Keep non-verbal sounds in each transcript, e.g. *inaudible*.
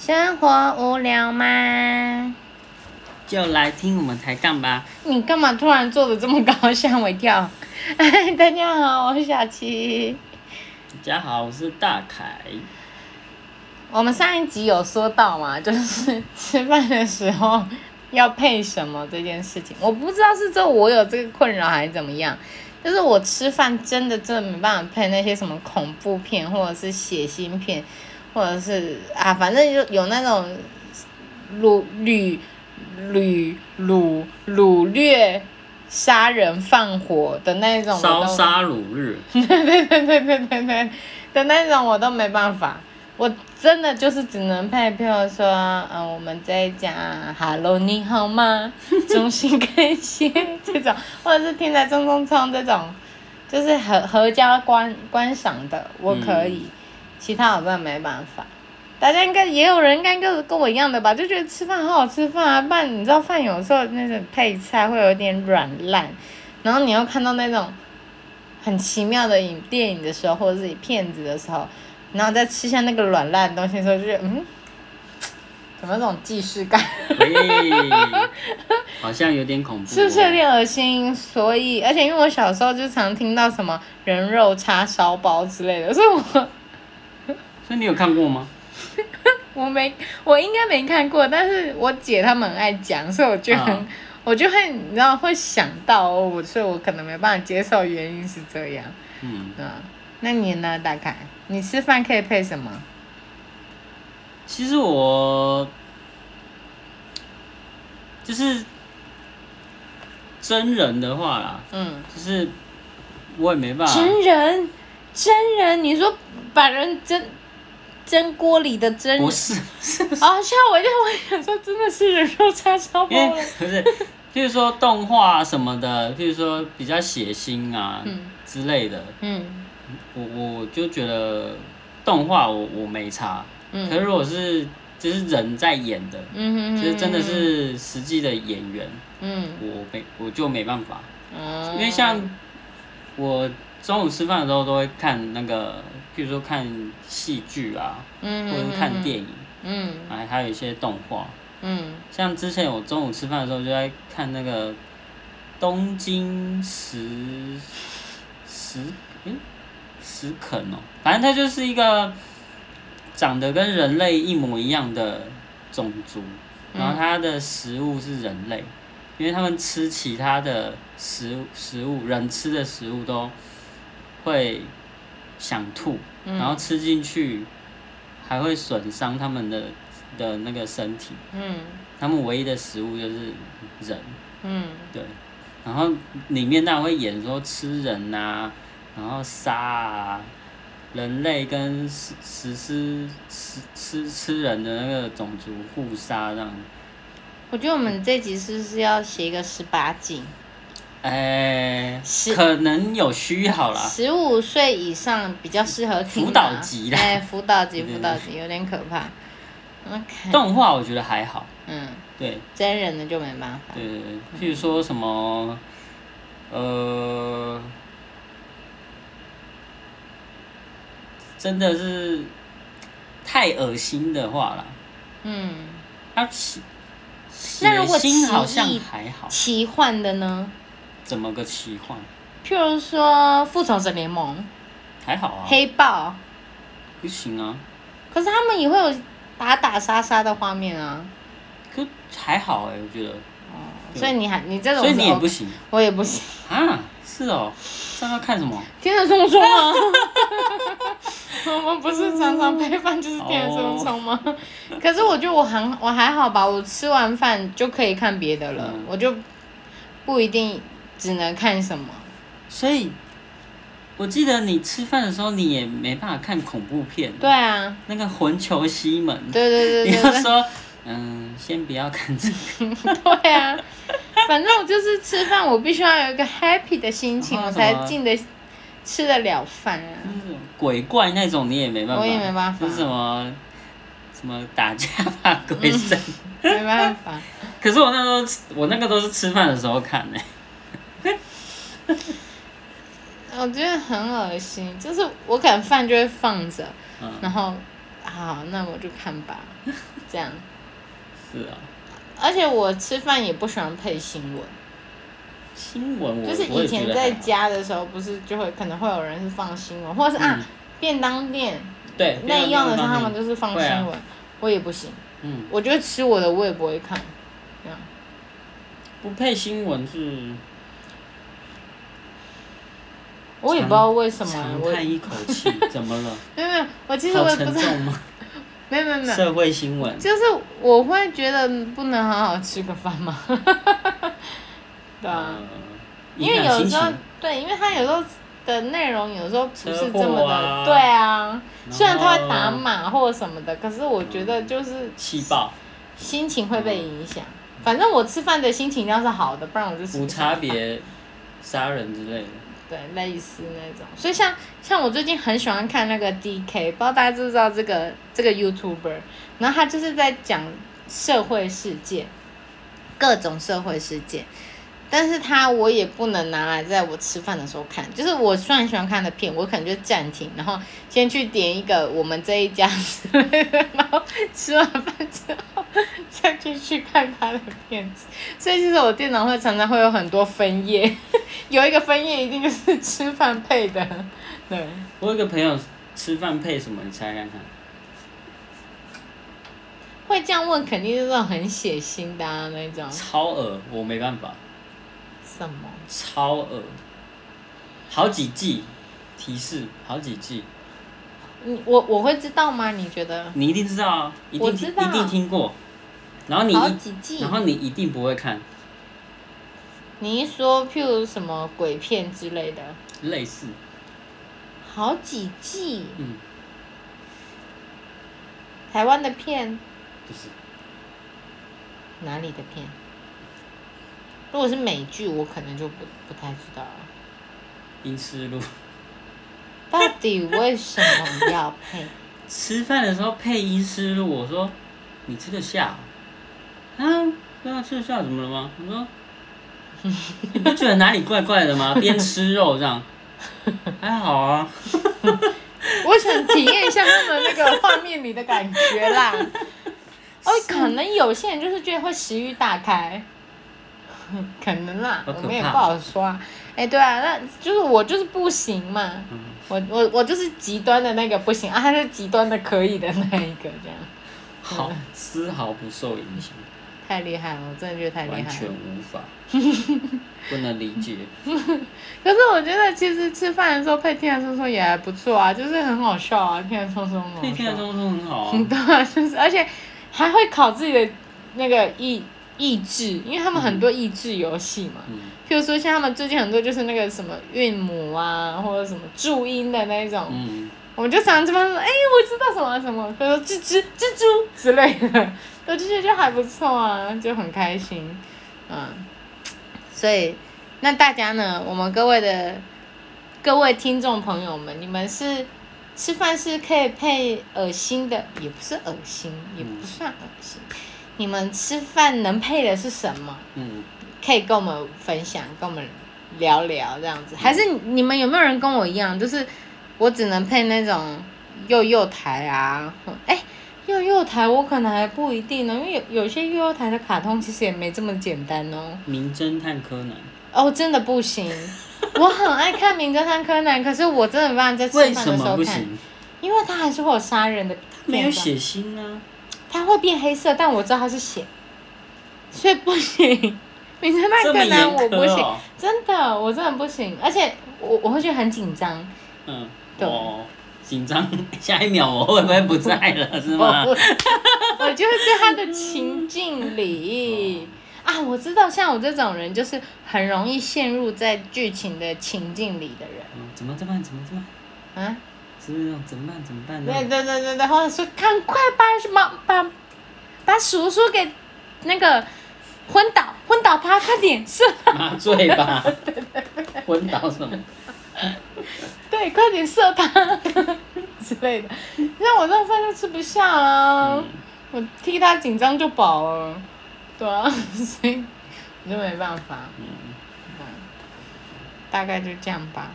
生活无聊吗？就来听我们抬杠吧。你干嘛突然坐的这么高，吓我一跳！嗨，*laughs* 大家好，我是小七。大家好，我是大凯。我们上一集有说到嘛，*laughs* 就是吃饭的时候要配什么这件事情，我不知道是这我有这个困扰还是怎么样。就是我吃饭真的真的没办法配那些什么恐怖片，或者是血腥片，或者是啊，反正就有那种掳掳掳掳掳掠、杀人放火的那种。烧杀掳掠。*laughs* 对对对对对对对的那种我都没办法。我真的就是只能配，譬如说，嗯，我们在讲 “Hello，你好吗？”衷心感谢这种，或者是听在中中冲这种，就是合合家观观赏的，我可以，其他我真的没办法。大家应该也有人应该跟跟我一样的吧，就觉得吃饭好好吃饭啊，不然你知道饭有时候那种配菜会有点软烂，然后你又看到那种很奇妙的影电影的时候，或者是片子的时候。然后再吃下那个软烂的东西的时候，就觉得嗯，怎么这种既视感？好像有点恐怖。是不是有点恶心？所以，而且因为我小时候就常听到什么人肉叉烧包之类的，所以我。所以你有看过吗？*laughs* 我没，我应该没看过，但是我姐他们很爱讲，所以我就很，我就会你知道会想到我，所以我可能没办法接受，原因是这样。嗯。啊，那你呢？大概？你吃饭可以配什么？其实我就是真人的话啦，嗯，就是我也没办法。真人，真人，你说把人蒸蒸锅里的真人不是？啊，吓我一跳！我想说，真的是人肉叉烧包。不是，譬如说动画什么的，譬如说比较血腥啊之类的，嗯。我我就觉得动画我我没差，可是如果是就是人在演的，就是真的是实际的演员，我没我就没办法，因为像我中午吃饭的时候都会看那个，譬如说看戏剧啊，或者是看电影，嗯，还还有一些动画，嗯，像之前我中午吃饭的时候就在看那个东京食食，嗯。食肯哦，反正它就是一个长得跟人类一模一样的种族，然后它的食物是人类，因为他们吃其他的食食物，人吃的食物都会想吐，然后吃进去还会损伤他们的的那个身体。嗯，他们唯一的食物就是人。嗯，对，然后里面那会演说吃人呐。然后杀啊，人类跟食食尸吃吃吃人的那个种族互杀这样。我觉得我们这集是不是要写一个十八禁？哎，可能有需要啦。十五岁以上比较适合听。辅导级啦。哎，辅导级，辅导级有点可怕。动画我觉得还好。嗯。对。真人的就没办法。对对对，譬如说什么，呃。真的是太恶心的话了。嗯。那如果奇好像还好。奇幻的呢？怎么个奇幻？譬如说《复仇者联盟》。还好啊。黑豹。不行啊。可是他们也会有打打杀杀的画面啊。可还好哎，我觉得。哦。所以你还你这种。所以你也不行。我也不行。啊，是哦。在那看什么？天着冲冲吗？*laughs* 我们不是常常配饭就是天着冲冲吗？可是我觉得我很我还好吧，我吃完饭就可以看别的了，我就不一定只能看什么。所以，我记得你吃饭的时候你也没办法看恐怖片。对啊。那个魂球西门。对对对 *laughs* 对。你要说，嗯，先不要看这个。*laughs* 对啊。反正我就是吃饭，我必须要有一个 happy 的心情，我才进得吃得了饭啊。鬼怪那种你也没办法，我也没办法。是什么什么打架怕鬼神？没办法。*laughs* 可是我那时候，我那个都是吃饭的时候看呢。*laughs* 我觉得很恶心，就是我可能饭就会放着，然后好，那我就看吧，这样。*laughs* 是啊。而且我吃饭也不喜欢配新闻。新闻就是以前在家的时候，不是就会可能会有人是放新闻，或者是啊便当店对内用的时候，他们就是放新闻，我也不行。嗯。我觉得吃我的我也不会看，这样。不配新闻是。我也不知道为什么，我叹一口气，*laughs* 怎么了？没有没有，我其实我也不知道。*laughs* 没有没有没有。社会新闻。就是我会觉得不能好好吃个饭吗？*laughs* 对啊。因为有时候，对，因为他有时候的内容有时候不是这么的，对啊。虽然他会打码或者什么的，可是我觉得就是。气爆。心情会被影响。反正我吃饭的心情要是好的，不然我就。无差别杀人之类的。对，类似那种，所以像像我最近很喜欢看那个 D K，不知道大家知不知道这个这个 YouTuber，然后他就是在讲社会事件，各种社会事件。但是它我也不能拿来在我吃饭的时候看，就是我虽然喜欢看的片，我可能就暂停，然后先去点一个我们这一家之类的，然后吃完饭之后再继续看他的片子。所以其实我电脑会常常会有很多分页，*laughs* 有一个分页一定就是吃饭配的。对，我有个朋友吃饭配什么？你猜看看。会这样问，肯定是那种很血腥的啊，那种。超恶，我没办法。什么？超恶，好几季，提示好几季。你我我会知道吗？你觉得？你一定知道啊，一定一定听过。然后你一，然后你一定不会看。你一说，譬如什么鬼片之类的。类似。好几季。嗯。台湾的片。不是。哪里的片？如果是美剧，我可能就不不太知道了。阴思路。到底为什么要配？*laughs* 吃饭的时候配阴思路，我说你吃得下？啊，对啊，吃得下怎么了吗？我说你不觉得哪里怪怪的吗？*laughs* 边吃肉这样，还好啊。*laughs* 我想体验一下他们那个画面里的感觉啦。哦，可能有些人就是觉得会食欲大开。*laughs* 可能啦，我们也不好说啊。哎，对啊，那就是我就是不行嘛。我我我就是极端的那个不行啊，他是极端的可以的那一个这样。好，丝毫不受影响。太厉害了，我真的觉得太厉害。完全无法。*laughs* 不能理解。*laughs* 可是我觉得其实吃饭的时候配《天然松松》也还不错啊，就是很好笑啊，《天然松松》。配《天然松松》很好。对，就是而且还会考自己的那个意。益智，因为他们很多益智游戏嘛，譬如说像他们最近很多就是那个什么韵母啊，或者什么注音的那种，我们就常常这边说，哎，我知道什么什么，比如说蜘蛛、蜘蛛之类的，我就觉得就还不错啊，就很开心，嗯，所以那大家呢，我们各位的各位听众朋友们，你们是吃饭是可以配恶心的，也不是恶心，也不算恶心。你们吃饭能配的是什么？嗯，可以跟我们分享，跟我们聊聊这样子。还是你们有没有人跟我一样，就是我只能配那种幼幼台啊？哎，幼幼台我可能还不一定呢，因为有有些幼幼台的卡通其实也没这么简单哦。名侦探柯南。哦，真的不行。*laughs* 我很爱看名侦探柯南，可是我真的没办法在吃饭的时候看，因为他还是会有杀人的。没有血腥啊。它会变黑色，但我知道它是血，所以不行。名侦探柯南我不行，真的，我真的不行。而且我我会觉得很紧张。嗯，对，紧张，*laughs* 下一秒我会不会不在了？是吗？我就是在他的情境里啊，我知道，像我这种人，就是很容易陷入在剧情的情境里的人。嗯，怎么这么怎么这么？啊？怎么办？怎么办？对对对对对，或者说赶快把什么把把叔叔给那个昏倒，昏倒他，快点射麻醉吧。对对对。昏倒什么？对，快点射他之类的。像我这饭就吃不下啊，我替他紧张就饱了，对啊，所以我就没办法。嗯。大概就这样吧。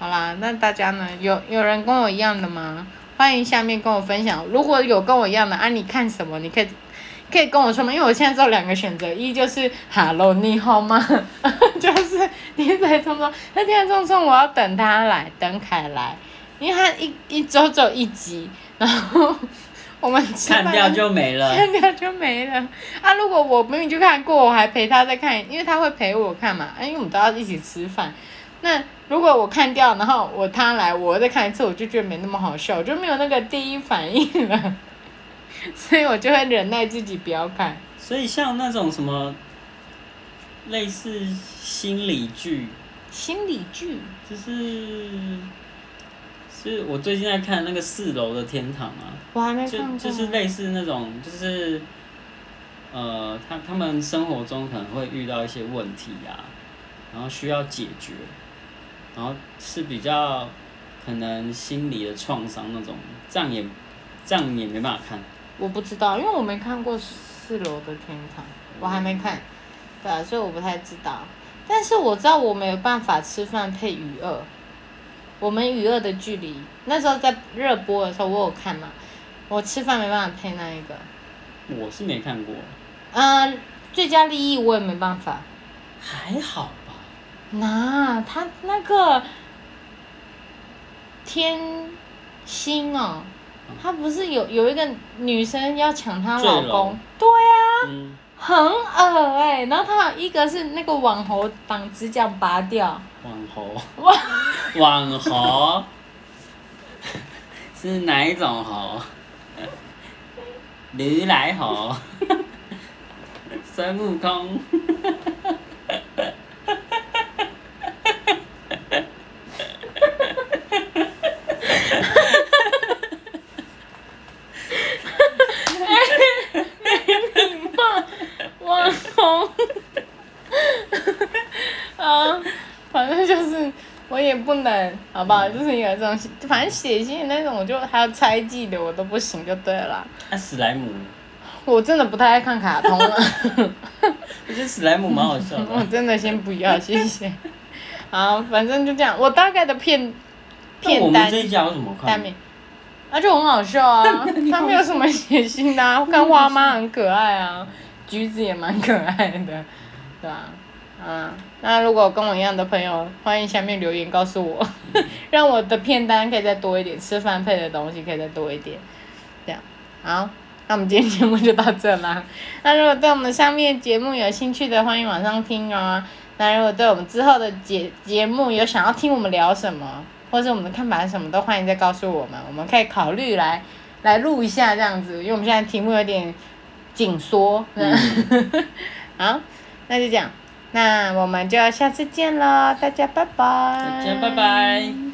好啦，那大家呢？有有人跟我一样的吗？欢迎下面跟我分享。如果有跟我一样的啊，你看什么？你可以可以跟我说吗？因为我现在只有两个选择，一就是 Hello，你好吗？*laughs* 就是你在匆匆，那天才匆匆，我要等他来，等凯来，因为他一一周只有一集，然后。我们看掉就没了，看掉就没了。啊，如果我明明就看过，我还陪他再看，因为他会陪我看嘛。因为我们都要一起吃饭。那如果我看掉，然后我他来，我再看一次，我就觉得没那么好笑，我就没有那个第一反应了。*laughs* 所以我就会忍耐自己不要看。所以像那种什么类似心理剧，心理剧就是。是我最近在看那个四楼的天堂啊，我还没看过。就就是类似那种，就是呃，他他们生活中可能会遇到一些问题啊，然后需要解决，然后是比较可能心理的创伤那种，这样也这样也没办法看。我不知道，因为我没看过四楼的天堂，我还没看，对啊，所以我不太知道。但是我知道我没有办法吃饭配鱼二。我们与恶的距离，那时候在热播的时候，我有看嘛。我吃饭没办法配那一个。我是没看过。嗯，最佳利益我也没办法。还好吧。那他那个天心哦，他不是有有一个女生要抢她老公？对啊。很恶哎，然后他有一个是那个网红把指甲拔掉。网红。网 *laughs* 网红。*laughs* 是哪一种猴？*laughs* 驴来猴。孙悟空。也不能，好不好？就是有这种，反正血腥的那种，我就还有猜忌的，我都不行，就对了。那史莱姆，我真的不太爱看卡通了。*laughs* 我觉得史莱姆蛮好笑的。*laughs* 我真的先不要，谢谢。*laughs* 好，反正就这样。我大概的片片单。这一家有什么看？那就很好笑啊，它没有什么血腥的，看花妈很可爱啊，橘子也蛮可爱的，对吧？嗯，那如果跟我一样的朋友，欢迎下面留言告诉我，*laughs* 让我的片单可以再多一点，吃饭配的东西可以再多一点，这样好，那我们今天节目就到这啦。*laughs* 那如果对我们上面节目有兴趣的，欢迎往上听哦。那如果对我们之后的节节目有想要听我们聊什么，或者我们的看法是什么，都欢迎再告诉我们，我们可以考虑来来录一下这样子，因为我们现在题目有点紧缩。*laughs* 好，那就这样。那我们就下次见了，大家拜拜。大家，拜拜。